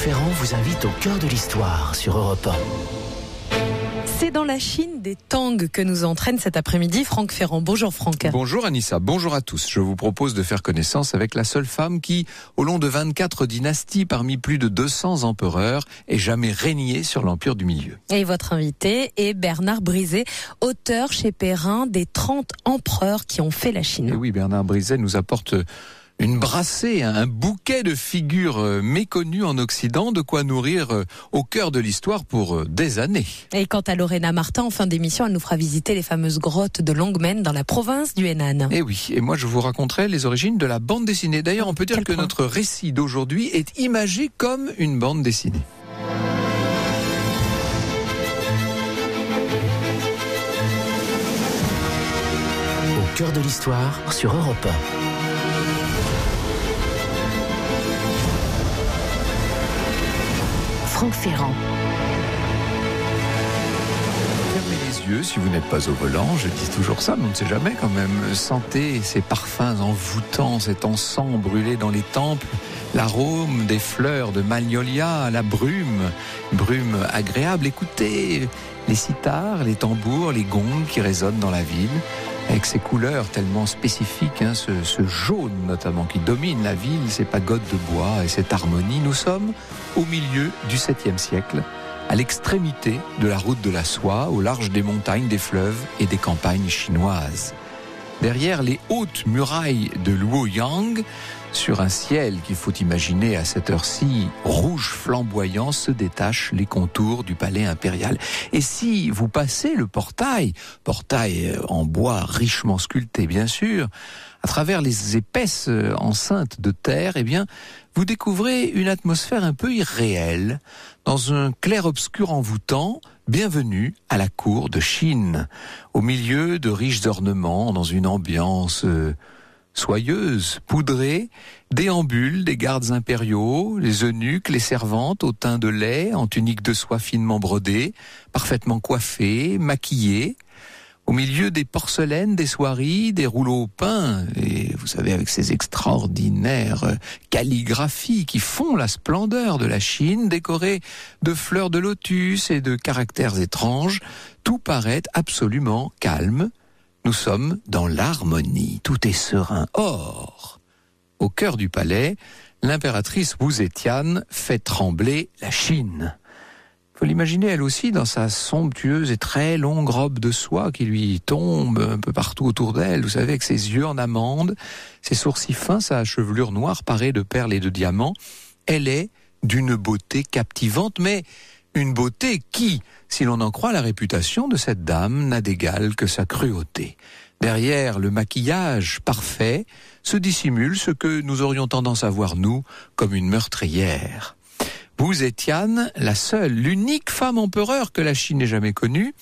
Ferrand vous invite au cœur de l'histoire sur Europe 1. C'est dans la Chine des Tang que nous entraîne cet après-midi Franck Ferrand. Bonjour Franck. Bonjour Anissa, bonjour à tous. Je vous propose de faire connaissance avec la seule femme qui, au long de 24 dynasties parmi plus de 200 empereurs, ait jamais régné sur l'Empire du Milieu. Et votre invité est Bernard Brizet, auteur chez Perrin des 30 empereurs qui ont fait la Chine. Et oui, Bernard Brizet nous apporte une brassée, un bouquet de figures euh, méconnues en Occident, de quoi nourrir euh, au cœur de l'histoire pour euh, des années. Et quant à Lorena Martin, en fin d'émission, elle nous fera visiter les fameuses grottes de Longmen dans la province du Henan. Et oui, et moi je vous raconterai les origines de la bande dessinée. D'ailleurs, on peut dire que notre récit d'aujourd'hui est imagé comme une bande dessinée. Au cœur de l'histoire sur Europe 1. Franck. Fermez les yeux si vous n'êtes pas au volant, je dis toujours ça, mais on ne sait jamais quand même. Sentez ces parfums envoûtants, cet encens brûlé dans les temples, l'arôme des fleurs de magnolia, la brume, brume agréable. Écoutez les sitars, les tambours, les gongs qui résonnent dans la ville avec ces couleurs tellement spécifiques, hein, ce, ce, jaune notamment qui domine la ville, ces pagodes de bois et cette harmonie. Nous sommes au milieu du 7e siècle, à l'extrémité de la route de la soie, au large des montagnes, des fleuves et des campagnes chinoises. Derrière les hautes murailles de Luoyang, sur un ciel qu'il faut imaginer à cette heure-ci rouge flamboyant, se détachent les contours du palais impérial. Et si vous passez le portail, portail en bois richement sculpté bien sûr, à travers les épaisses enceintes de terre, eh bien, vous découvrez une atmosphère un peu irréelle, dans un clair-obscur envoûtant, bienvenue à la cour de Chine, au milieu de riches ornements, dans une ambiance soyeuse, poudrée, déambulent des gardes impériaux, les eunuques, les servantes au teint de lait, en tunique de soie finement brodée, parfaitement coiffées, maquillées, au milieu des porcelaines, des soieries, des rouleaux peints, et vous savez, avec ces extraordinaires calligraphies qui font la splendeur de la Chine, décorées de fleurs de lotus et de caractères étranges, tout paraît absolument calme, nous sommes dans l'harmonie, tout est serein. Or, au cœur du palais, l'impératrice Wu fait trembler la Chine. Faut l'imaginer elle aussi dans sa somptueuse et très longue robe de soie qui lui tombe un peu partout autour d'elle, vous savez, avec ses yeux en amande, ses sourcils fins, sa chevelure noire parée de perles et de diamants. Elle est d'une beauté captivante, mais une beauté qui, si l'on en croit la réputation de cette dame, n'a d'égal que sa cruauté. Derrière le maquillage parfait se dissimule ce que nous aurions tendance à voir, nous, comme une meurtrière. Vous Étienne, la seule, l'unique femme empereur que la Chine ait jamais connue,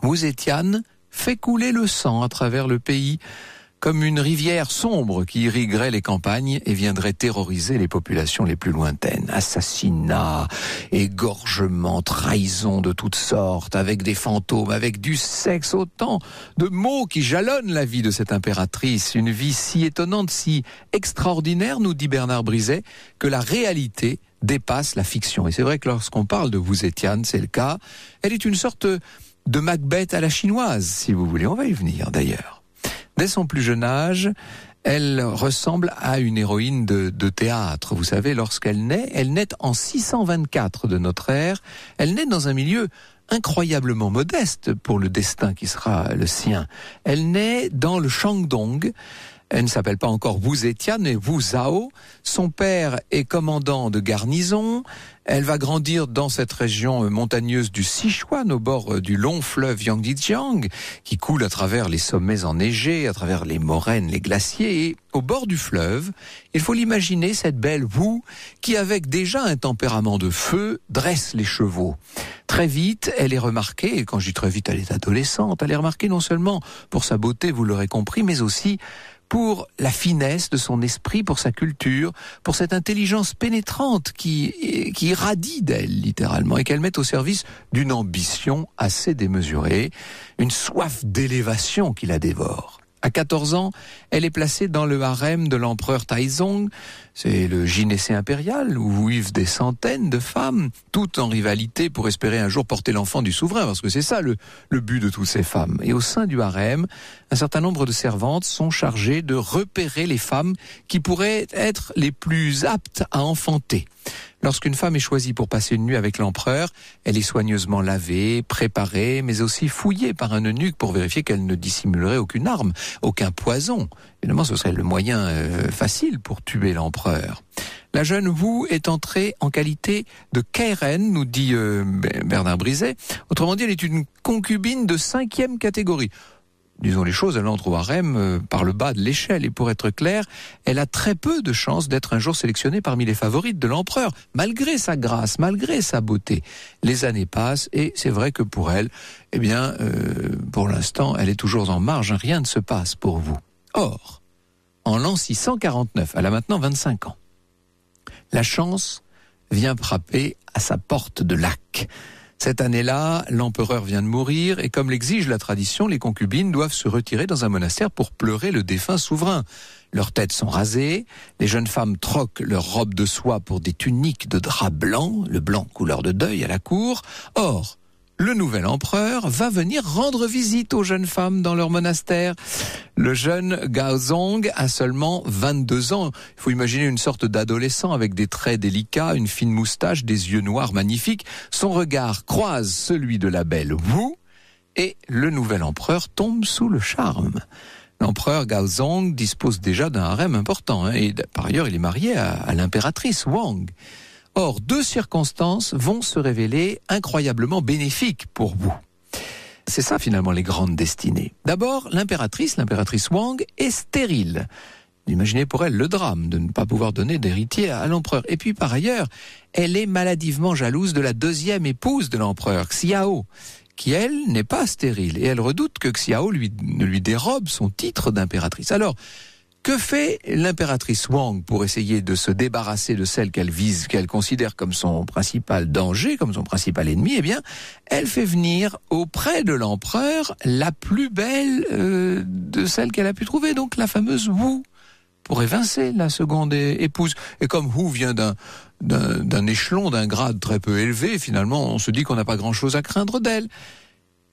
vous Étienne fait couler le sang à travers le pays comme une rivière sombre qui irriguerait les campagnes et viendrait terroriser les populations les plus lointaines. Assassinats, égorgements, trahisons de toutes sortes, avec des fantômes, avec du sexe, autant de mots qui jalonnent la vie de cette impératrice. Une vie si étonnante, si extraordinaire, nous dit Bernard Briset, que la réalité dépasse la fiction. Et c'est vrai que lorsqu'on parle de vous, Étienne, c'est le cas. Elle est une sorte de Macbeth à la chinoise, si vous voulez. On va y venir d'ailleurs. Dès son plus jeune âge, elle ressemble à une héroïne de, théâtre. Vous savez, lorsqu'elle naît, elle naît en 624 de notre ère. Elle naît dans un milieu incroyablement modeste pour le destin qui sera le sien. Elle naît dans le Shandong. Elle ne s'appelle pas encore Wu Zetian, mais Wu Zhao. Son père est commandant de garnison. Elle va grandir dans cette région montagneuse du Sichuan, au bord du long fleuve Yangtze qui coule à travers les sommets enneigés, à travers les moraines, les glaciers. Et au bord du fleuve, il faut l'imaginer, cette belle Wu, qui avec déjà un tempérament de feu, dresse les chevaux. Très vite, elle est remarquée, et quand je dis très vite, elle est adolescente, elle est remarquée non seulement pour sa beauté, vous l'aurez compris, mais aussi pour la finesse de son esprit, pour sa culture, pour cette intelligence pénétrante qui, qui irradie d'elle littéralement et qu'elle met au service d'une ambition assez démesurée, une soif d'élévation qui la dévore. À 14 ans, elle est placée dans le harem de l'empereur Taizong. C'est le gynécée impérial où vivent des centaines de femmes, toutes en rivalité pour espérer un jour porter l'enfant du souverain, parce que c'est ça le, le but de toutes ces femmes. Et au sein du harem, un certain nombre de servantes sont chargées de repérer les femmes qui pourraient être les plus aptes à enfanter. Lorsqu'une femme est choisie pour passer une nuit avec l'empereur, elle est soigneusement lavée, préparée, mais aussi fouillée par un eunuque pour vérifier qu'elle ne dissimulerait aucune arme, aucun poison. Évidemment, ce serait le moyen euh, facile pour tuer l'empereur. La jeune Wu est entrée en qualité de Kairen, nous dit euh, Bernard Briset. Autrement dit, elle est une concubine de cinquième catégorie disons les choses, elle entre au harem euh, par le bas de l'échelle. Et pour être clair, elle a très peu de chances d'être un jour sélectionnée parmi les favorites de l'empereur, malgré sa grâce, malgré sa beauté. Les années passent et c'est vrai que pour elle, eh bien, euh, pour l'instant, elle est toujours en marge. Rien ne se passe pour vous. Or, en l'an 649, elle a maintenant 25 ans, la chance vient frapper à sa porte de lac. Cette année-là, l'empereur vient de mourir et comme l'exige la tradition, les concubines doivent se retirer dans un monastère pour pleurer le défunt souverain. Leurs têtes sont rasées, les jeunes femmes troquent leurs robes de soie pour des tuniques de drap blanc, le blanc couleur de deuil à la cour. Or, le nouvel empereur va venir rendre visite aux jeunes femmes dans leur monastère. Le jeune Gaozong a seulement 22 ans. Il faut imaginer une sorte d'adolescent avec des traits délicats, une fine moustache, des yeux noirs magnifiques. Son regard croise celui de la belle Wu et le nouvel empereur tombe sous le charme. L'empereur Gaozong dispose déjà d'un harem important hein, et par ailleurs il est marié à, à l'impératrice Wang. Or, deux circonstances vont se révéler incroyablement bénéfiques pour vous. C'est ça finalement les grandes destinées. D'abord, l'impératrice, l'impératrice Wang, est stérile. Imaginez pour elle le drame de ne pas pouvoir donner d'héritier à l'empereur. Et puis par ailleurs, elle est maladivement jalouse de la deuxième épouse de l'empereur, Xiao, qui elle n'est pas stérile. Et elle redoute que Xiao ne lui dérobe son titre d'impératrice. Alors, que fait l'impératrice Wang pour essayer de se débarrasser de celle qu'elle vise, qu'elle considère comme son principal danger, comme son principal ennemi? Eh bien, elle fait venir auprès de l'empereur la plus belle euh, de celle qu'elle a pu trouver, donc la fameuse Wu, pour évincer la seconde épouse. Et comme Wu vient d'un d'un échelon, d'un grade très peu élevé, finalement, on se dit qu'on n'a pas grand-chose à craindre d'elle.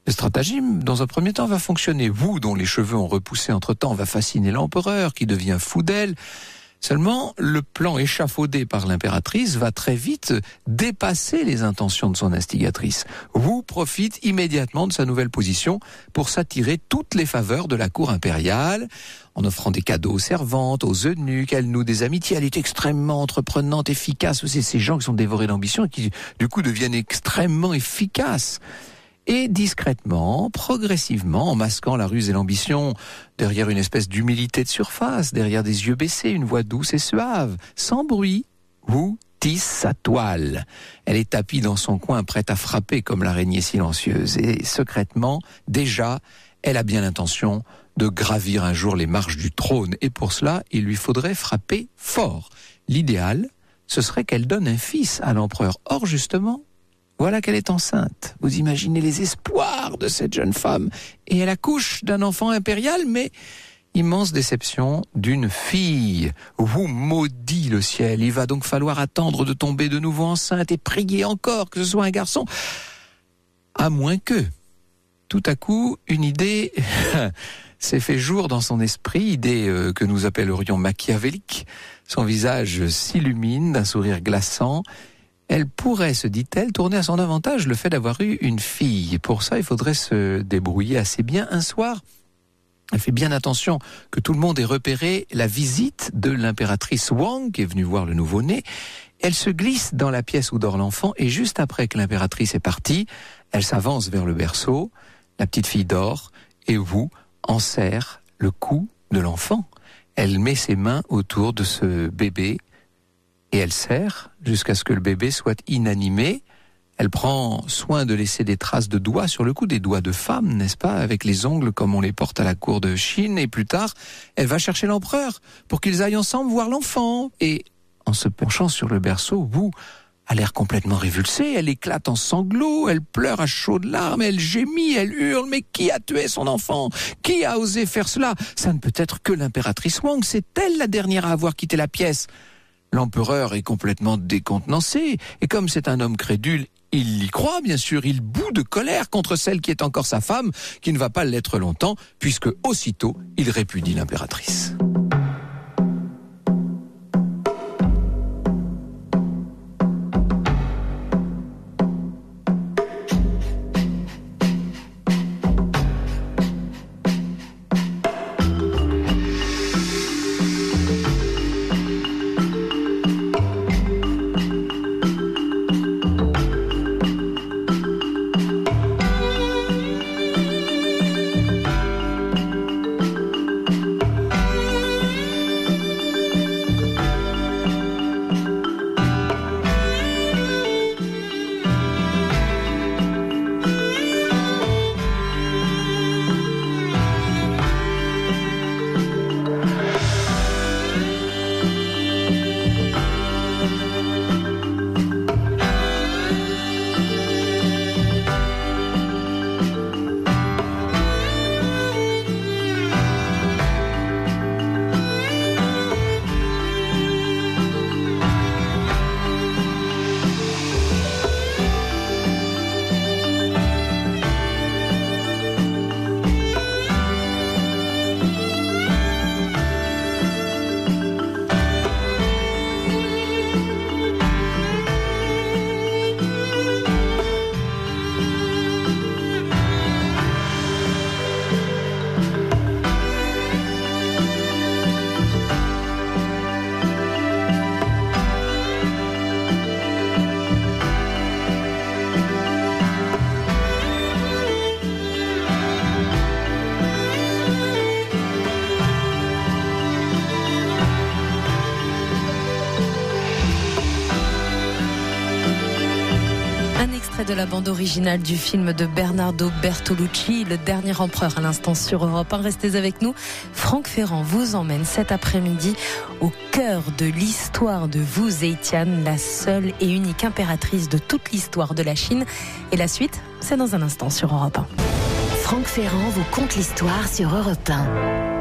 Le stratagème, dans un premier temps, va fonctionner. Vous, dont les cheveux ont repoussé entre-temps, va fasciner l'empereur, qui devient fou d'elle. Seulement, le plan échafaudé par l'impératrice va très vite dépasser les intentions de son instigatrice. Wu profite immédiatement de sa nouvelle position pour s'attirer toutes les faveurs de la cour impériale. En offrant des cadeaux aux servantes, aux eunuques, elle noue des amitiés, elle est extrêmement entreprenante, efficace. C'est ces gens qui sont dévorés d'ambition et qui, du coup, deviennent extrêmement efficaces et discrètement, progressivement, en masquant la ruse et l'ambition, derrière une espèce d'humilité de surface, derrière des yeux baissés, une voix douce et suave, sans bruit, ou tisse sa toile. Elle est tapie dans son coin, prête à frapper comme l'araignée silencieuse, et secrètement, déjà, elle a bien l'intention de gravir un jour les marches du trône, et pour cela, il lui faudrait frapper fort. L'idéal, ce serait qu'elle donne un fils à l'empereur. Or, justement, voilà qu'elle est enceinte. Vous imaginez les espoirs de cette jeune femme. Et elle accouche d'un enfant impérial, mais immense déception d'une fille. Vous maudit le ciel. Il va donc falloir attendre de tomber de nouveau enceinte et prier encore que ce soit un garçon. À moins que, tout à coup, une idée s'est fait jour dans son esprit, idée euh, que nous appellerions machiavélique. Son visage s'illumine d'un sourire glaçant elle pourrait, se dit-elle, tourner à son avantage le fait d'avoir eu une fille. Pour ça, il faudrait se débrouiller assez bien. Un soir, elle fait bien attention que tout le monde ait repéré la visite de l'impératrice Wang, qui est venue voir le nouveau-né. Elle se glisse dans la pièce où dort l'enfant et juste après que l'impératrice est partie, elle s'avance vers le berceau. La petite fille dort et Wu en serre le cou de l'enfant. Elle met ses mains autour de ce bébé et elle serre jusqu'à ce que le bébé soit inanimé. Elle prend soin de laisser des traces de doigts sur le cou, des doigts de femme, n'est-ce pas, avec les ongles comme on les porte à la cour de Chine. Et plus tard, elle va chercher l'empereur pour qu'ils aillent ensemble voir l'enfant. Et en se penchant sur le berceau, vous, a l'air complètement révulsée, elle éclate en sanglots, elle pleure à chaudes larmes, elle gémit, elle hurle, mais qui a tué son enfant? Qui a osé faire cela? Ça ne peut être que l'impératrice Wang, c'est elle la dernière à avoir quitté la pièce. L'empereur est complètement décontenancé, et comme c'est un homme crédule, il y croit, bien sûr, il bout de colère contre celle qui est encore sa femme, qui ne va pas l'être longtemps, puisque aussitôt il répudie l'impératrice. La bande originale du film de Bernardo Bertolucci, Le Dernier Empereur, à l'instant sur Europe 1. Restez avec nous. Franck Ferrand vous emmène cet après-midi au cœur de l'histoire de Wu Zetian, la seule et unique impératrice de toute l'histoire de la Chine. Et la suite, c'est dans un instant sur Europe 1. Franck Ferrand vous conte l'histoire sur Europe 1.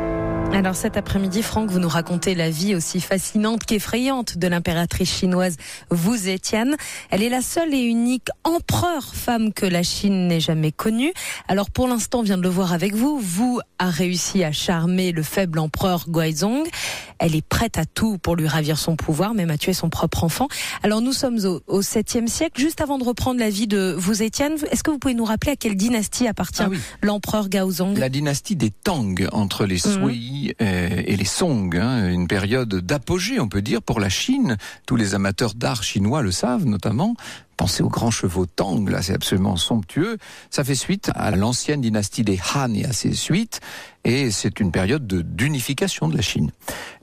Alors cet après-midi, Franck, vous nous racontez la vie aussi fascinante qu'effrayante de l'impératrice chinoise Wu Zetian. Elle est la seule et unique empereur femme que la Chine n'ait jamais connue. Alors pour l'instant, on vient de le voir avec vous, Wu a réussi à charmer le faible empereur Guizhong. Elle est prête à tout pour lui ravir son pouvoir, même à tuer son propre enfant. Alors nous sommes au, 7e siècle. Juste avant de reprendre la vie de Wu Zetian, est-ce que vous pouvez nous rappeler à quelle dynastie appartient ah l'empereur Gaozong La dynastie des Tang, entre les mhm. Sui euh, et les Song, hein, une période d'apogée, on peut dire, pour la Chine. Tous les amateurs d'art chinois le savent, notamment. Pensez aux grands chevaux Tang, là, c'est absolument somptueux. Ça fait suite à l'ancienne dynastie des Han et à ses suites et c'est une période d'unification de, la Chine.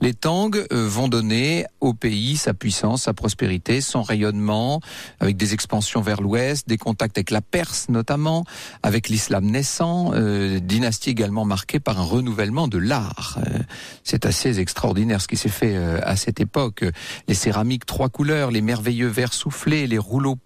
Les Tang euh, vont donner au pays sa puissance, sa prospérité, son rayonnement, avec des expansions vers l'ouest, des contacts avec la Perse notamment, avec l'islam naissant, euh, dynastie également marquée par un renouvellement de l'art. Euh, c'est assez extraordinaire ce qui s'est fait à cette époque. Les céramiques trois couleurs, les merveilleux verres soufflés, les rouleaux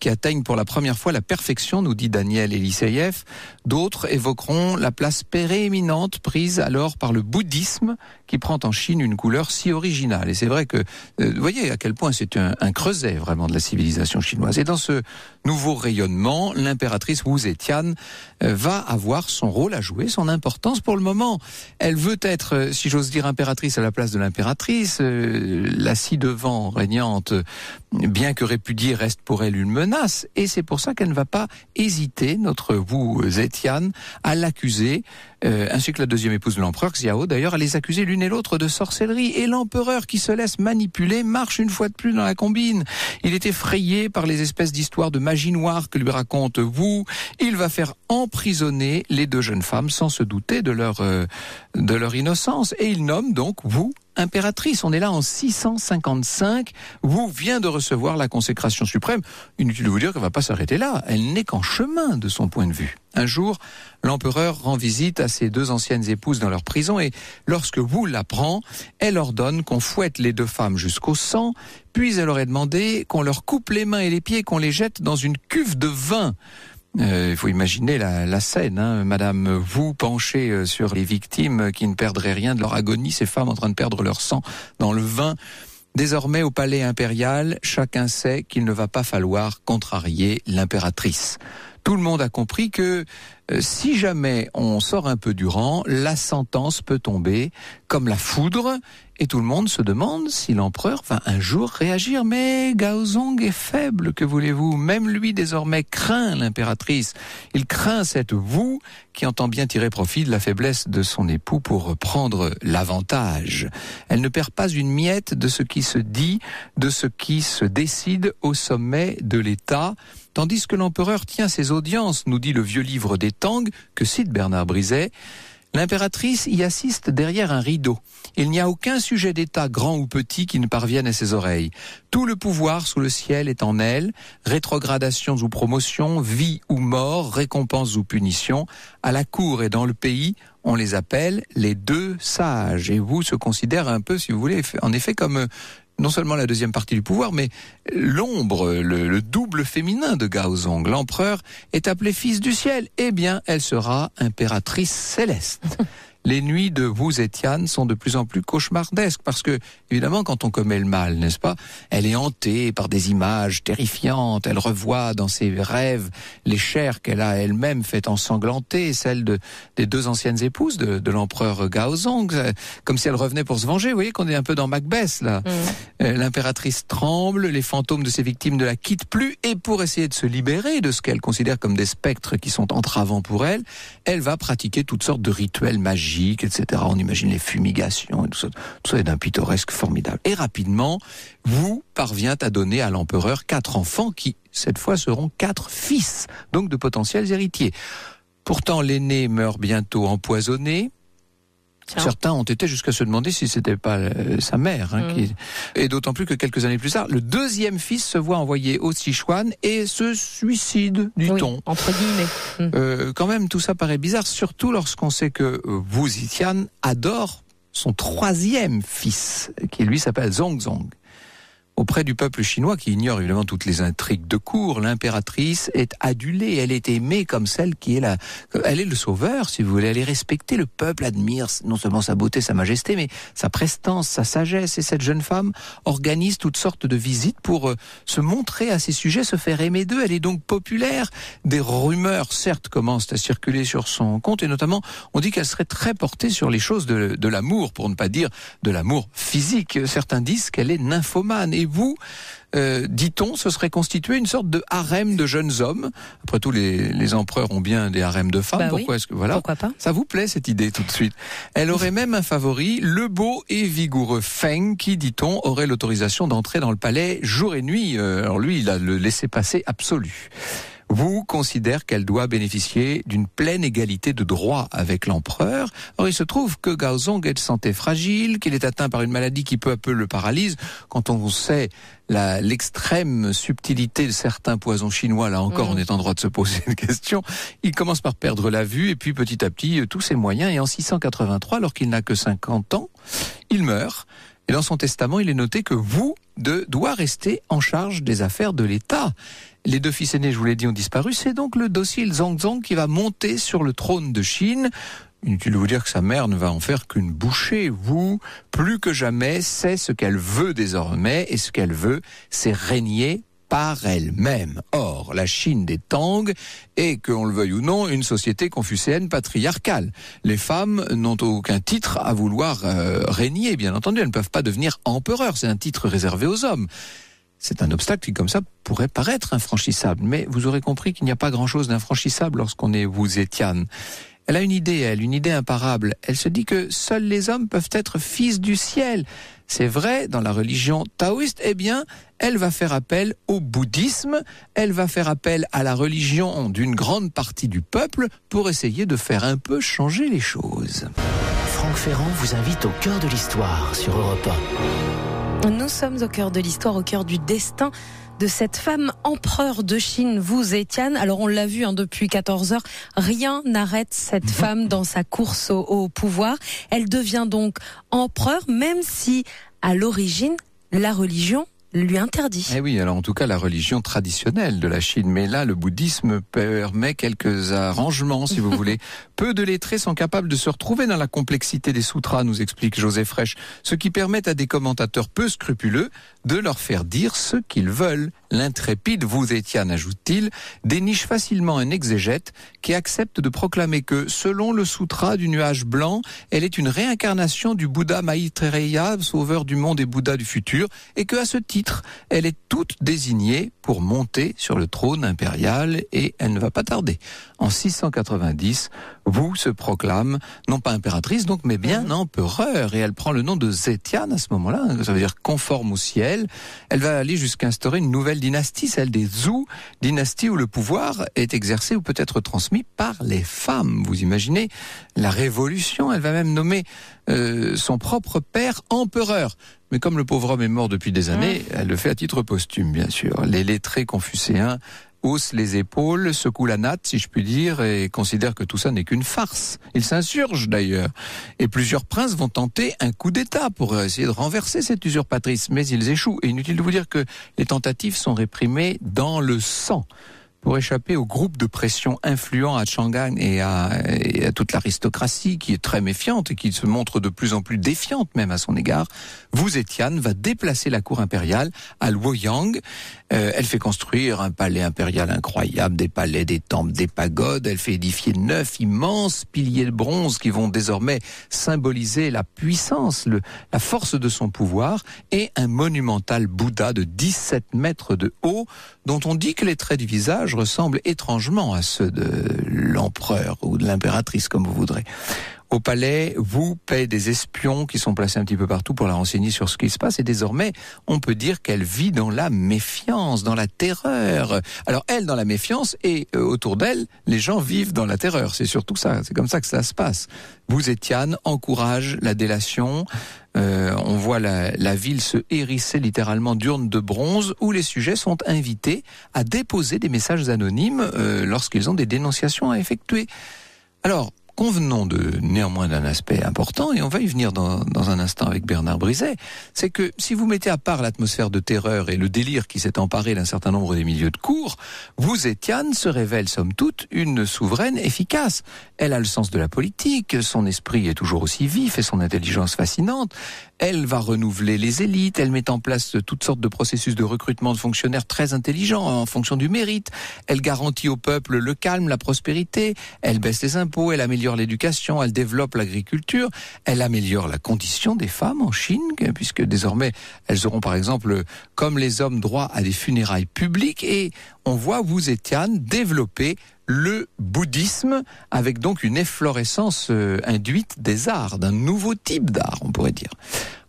qui atteignent pour la première fois la perfection, nous dit Daniel Eliseyev. D'autres évoqueront la place péréminente prise alors par le bouddhisme qui prend en Chine une couleur si originale. Et c'est vrai que, euh, vous voyez à quel point c'est un, creuset vraiment de la civilisation chinoise. Et dans ce nouveau rayonnement, l'impératrice Wu Zetian euh, va avoir son rôle à jouer, son importance pour le moment. Elle veut être, euh, si j'ose dire, impératrice à la place de l'impératrice. la ci-devant régnante, bien que répudiée, reste pour elle une menace. Et c'est pour ça qu'elle ne va pas hésiter, notre Wu Zetian, à l'accuser euh, ainsi que la deuxième épouse de l'empereur, Xiao, d'ailleurs, à les accuser l'une et l'autre de sorcellerie. Et l'empereur qui se laisse manipuler marche une fois de plus dans la combine. Il est effrayé par les espèces d'histoires de magie noire que lui raconte Wu. Il va faire emprisonner les deux jeunes femmes sans se douter de leur, euh, de leur innocence. Et il nomme donc Wu impératrice. On est là en 655. Wu vient de recevoir la consécration suprême. Inutile de vous dire qu'elle va pas s'arrêter là. Elle n'est qu'en chemin de son point de vue. Un jour, l'empereur rend visite à ses deux anciennes épouses dans leur prison et lorsque Wu l'apprend, elle ordonne qu'on fouette les deux femmes jusqu'au sang, puis elle aurait demandé qu'on leur coupe les mains et les pieds, qu'on les jette dans une cuve de vin. Euh, il faut imaginer la, scène, hein. Madame vous penchée euh, sur les victimes qui ne perdraient rien de leur agonie, ces femmes en train de perdre leur sang dans le vin. Désormais, au palais impérial, chacun sait qu'il ne va pas falloir contrarier l'impératrice tout le monde a compris que euh, si jamais on sort un peu du rang, la sentence peut tomber comme la foudre et tout le monde se demande si l'empereur va un jour réagir. Mais Gaozong est faible, que voulez-vous? Même lui désormais craint l'impératrice. Il craint cette vous qui entend bien tirer profit de la faiblesse de son époux pour prendre l'avantage. Elle ne perd pas une miette de ce qui se dit, de ce qui se décide au sommet de l'État. Tandis que l'empereur tient ses audiences, nous dit le vieux livre des Tang que cite Bernard Briset, L'impératrice y assiste derrière un rideau. Il n'y a aucun sujet d'État, grand ou petit, qui ne parvienne à ses oreilles. Tout le pouvoir sous le ciel est en elle, rétrogradations ou promotions, vie ou mort, récompenses ou punitions. À la cour et dans le pays, on les appelle les deux sages. Et vous se considère un peu, si vous voulez, en effet comme non seulement la deuxième partie du pouvoir, mais l'ombre, le, double féminin de Gaozong. L'empereur est appelé fils du ciel. Eh bien, elle sera impératrice céleste. Les nuits de vous et Tian sont de plus en plus cauchemardesques parce que, évidemment, quand on commet le mal, n'est-ce pas, elle est hantée par des images terrifiantes. Elle revoit dans ses rêves les chairs qu'elle a elle-même fait ensanglanter, celles de, des deux anciennes épouses de, de l'empereur Gaozong, comme si elle revenait pour se venger. Vous voyez qu'on est un peu dans Macbeth, là. Mm. Euh, l'impératrice tremble, les fantômes de ses victimes ne la quittent plus et pour essayer de se libérer de ce qu'elle considère comme des spectres qui sont entravants pour elle, elle va pratiquer toutes sortes de rituels magiques etc. On imagine les fumigations et tout ça. Tout ça est d'un pittoresque formidable. Et rapidement, vous parvient à donner à l'empereur quatre enfants qui, cette fois, seront quatre fils, donc de potentiels héritiers. Pourtant, l'aîné meurt bientôt empoisonné. Certains ont été jusqu'à se demander si c'était pas euh, sa mère. Hein, qui... Mm. Et d'autant plus que quelques années plus tard, le deuxième fils se voit envoyé au Sichuan et se suicide du oui, ton. Entre guillemets. Mm. Euh, quand même, tout ça paraît bizarre, surtout lorsqu'on sait que euh, Wu Zetian adore son troisième fils, qui lui s'appelle Zongzong. Auprès du peuple chinois, qui ignore évidemment toutes les intrigues de cour, l'impératrice est adulée, elle est aimée comme celle qui est la... Elle est le sauveur, si vous voulez, elle est respectée, le peuple admire non seulement sa beauté, sa majesté, mais sa prestance, sa sagesse, et cette jeune femme organise toutes sortes de visites pour euh, se montrer à ses sujets, se faire aimer d'eux, elle est donc populaire. Des rumeurs, certes, commencent à circuler sur son compte, et notamment, on dit qu'elle serait très portée sur les choses de, l'amour, pour ne pas dire de l'amour physique. Certains disent qu'elle est nymphomane, vous, euh, dit-on, ce serait constitué une sorte de harem de jeunes hommes. Après tout, les, empereurs ont bien des harems de femmes. Bah Pourquoi est-ce que voilà Pourquoi pas Ça vous plaît cette idée tout de suite Elle aurait même un favori, le beau et vigoureux Feng, qui, dit-on, aurait l'autorisation d'entrer dans le palais jour et nuit. Euh, alors lui, il a le laissé passer absolu. Wu considère qu'elle doit bénéficier d'une pleine égalité de droit avec l'empereur. Or, il se trouve que Gaozong est de santé fragile, qu'il est atteint par une maladie qui peu à peu le paralyse. Quand on sait l'extrême subtilité de certains poisons chinois, là encore, mm. on est en droit de se poser une question. Il commence par perdre la vue et puis petit à petit euh, tous ses moyens. Et en 683, alors qu'il n'a que 50 ans, il meurt. Et dans son testament, il est noté que Wu de, doit rester en charge des affaires de l'État. Les deux fils aînés, je vous l'ai dit, ont disparu. C'est donc le docile Zhangzong qui va monter sur le trône de Chine. Inutile de vous dire que sa mère ne va en faire qu'une bouchée. Vous, plus que jamais, sait ce qu'elle veut désormais, et ce qu'elle veut, c'est régner par elle-même. Or, la Chine des Tang est, qu'on le veuille ou non, une société confucéenne patriarcale. Les femmes n'ont aucun titre à vouloir euh, régner, bien entendu. Elles ne peuvent pas devenir empereurs. C'est un titre réservé aux hommes. C'est un obstacle qui, comme ça, pourrait paraître infranchissable. Mais vous aurez compris qu'il n'y a pas grand-chose d'infranchissable lorsqu'on est vous et Tian. Elle a une idée, elle, une idée imparable. Elle se dit que seuls les hommes peuvent être fils du ciel. C'est vrai, dans la religion taoïste, eh bien, elle va faire appel au bouddhisme, elle va faire appel à la religion d'une grande partie du peuple pour essayer de faire un peu changer les choses. Franck Ferrand vous invite au cœur de l'histoire sur Europe 1. Nous sommes au cœur de l'histoire, au cœur du destin de cette femme empereur de Chine, vous Étienne. Alors on l'a vu hein, depuis 14 heures, rien n'arrête cette mhm. femme dans sa course au, pouvoir. Elle devient donc empereur, même si à l'origine la religion lui interdit. Eh oui, alors en tout cas la religion traditionnelle de la Chine, mais là le bouddhisme permet quelques arrangements si vous voulez. Peu de lettrés sont capables de se retrouver dans la complexité des sutras, nous explique Joseph Frech, ce qui permet à des commentateurs peu scrupuleux de leur faire dire ce qu'ils veulent. L'intrépide vous Étienne, ajoute-t-il, déniche facilement un exégète qui accepte de proclamer que, selon le sutra du nuage blanc, elle est une réincarnation du Bouddha Maitreya, sauveur du monde et Bouddha du futur, et que, à ce titre, elle est toute désignée pour monter sur le trône impérial et elle ne va pas tarder. En 690, vous se proclame, non pas impératrice donc, mais bien mhm. empereur, et elle prend le nom de Zétiane à ce moment-là, ça veut dire conforme au ciel. Elle va aller jusqu'à instaurer une nouvelle dynastie, celle des Zhou, dynastie où le pouvoir est exercé ou peut être transmis par les femmes. Vous imaginez la révolution Elle va même nommer euh, son propre père empereur. Mais comme le pauvre homme est mort depuis des années, elle le fait à titre posthume, bien sûr. Les lettrés confucéens hausse les épaules, secoue la natte, si je puis dire, et considère que tout ça n'est qu'une farce. Il s'insurge d'ailleurs. Et plusieurs princes vont tenter un coup d'État pour essayer de renverser cette usurpatrice, mais ils échouent. Et inutile de vous dire que les tentatives sont réprimées dans le sang pour échapper au groupe de pression influent à Shanghai et à, toute l'aristocratie qui est très méfiante et qui se montre de plus en plus défiante même à son égard, Wu Zetian va déplacer la cour impériale à Luoyang. Euh, elle fait construire un palais impérial incroyable, des palais, des temples, des pagodes. Elle fait édifier neuf immenses piliers de bronze qui vont désormais symboliser la puissance, la force de son pouvoir et un monumental Bouddha de 17 mètres de haut dont on dit que les traits du visage ressemblent étrangement à ceux de l'empereur ou de l'impératrice, comme vous voudrez. Au palais, vous paie des espions qui sont placés un petit peu partout pour la renseigner sur ce qui se passe. Et désormais, on peut dire qu'elle vit dans la méfiance, dans la terreur. Alors elle dans la méfiance et euh, autour d'elle, les gens vivent dans la terreur. C'est surtout ça. C'est comme ça que ça se passe. Vous, Étienne, encourage la délation. Euh, on voit la, la, ville se hérisser littéralement d'urnes de bronze où les sujets sont invités à déposer des messages anonymes euh, lorsqu'ils ont des dénonciations à effectuer. Alors, Convenons de néanmoins d'un aspect important, et on va y venir dans, dans un instant avec Bernard Briset, c'est que si vous mettez à part l'atmosphère de terreur et le délire qui s'est emparé d'un certain nombre des milieux de cours, vous, Étienne, se révèle somme toute une souveraine efficace. Elle a le sens de la politique, son esprit est toujours aussi vif et son intelligence fascinante. Elle va renouveler les élites, elle met en place toutes sortes de processus de recrutement de fonctionnaires très intelligents en fonction du mérite. Elle garantit au peuple le calme, la prospérité, elle baisse les impôts, elle améliore l'éducation, elle développe l'agriculture, elle améliore la condition des femmes en Chine, puisque désormais elles auront par exemple, comme les hommes, droit à des funérailles publiques et on voit vous, Étienne, développer le bouddhisme avec donc une efflorescence euh, induite des arts, d'un nouveau type d'art, on pourrait dire.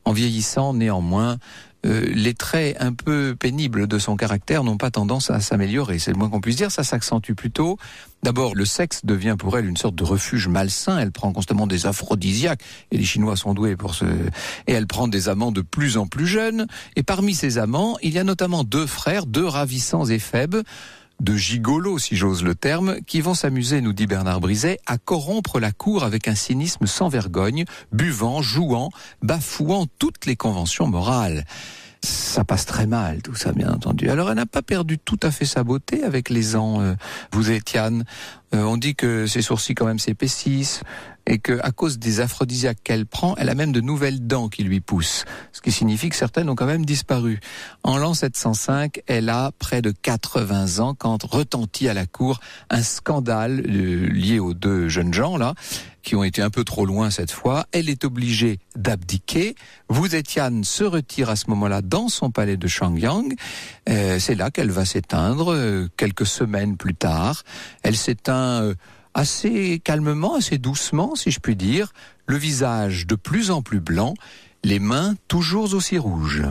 En vieillissant, néanmoins, les traits un peu pénibles de son caractère n'ont pas tendance à s'améliorer. C'est le moins qu'on puisse dire. Ça s'accentue plutôt. D'abord, le sexe devient pour elle une sorte de refuge malsain. Elle prend constamment des aphrodisiaques et les Chinois sont doués pour ce. Et elle prend des amants de plus en plus jeunes. Et parmi ces amants, il y a notamment deux frères, deux ravissants et faibles de gigolos, si j'ose le terme, qui vont s'amuser, nous dit Bernard Briset, à corrompre la cour avec un cynisme sans vergogne, buvant, jouant, bafouant toutes les conventions morales ça passe très mal, tout ça, bien entendu. Alors, elle n'a pas perdu tout à fait sa beauté avec les ans. Euh, vous, Étienne, euh, on dit que ses sourcils quand même s'épaississent et que à cause des aphrodisiaques qu'elle prend, elle a même de nouvelles dents qui lui poussent, ce qui signifie que certaines ont quand même disparu. En l'an 705, elle a près de 80 ans quand retentit à la cour un scandale euh, lié aux deux jeunes gens là qui ont été un peu trop loin cette fois. Elle est obligée d'abdiquer. Wu Zetian se retire à ce moment-là dans son palais de Shangyang. Euh, c'est là qu'elle va s'éteindre euh, quelques semaines plus tard. Elle s'éteint euh, assez calmement, assez doucement, si je puis dire, le visage de plus en plus blanc Les mains toujours aussi rouges.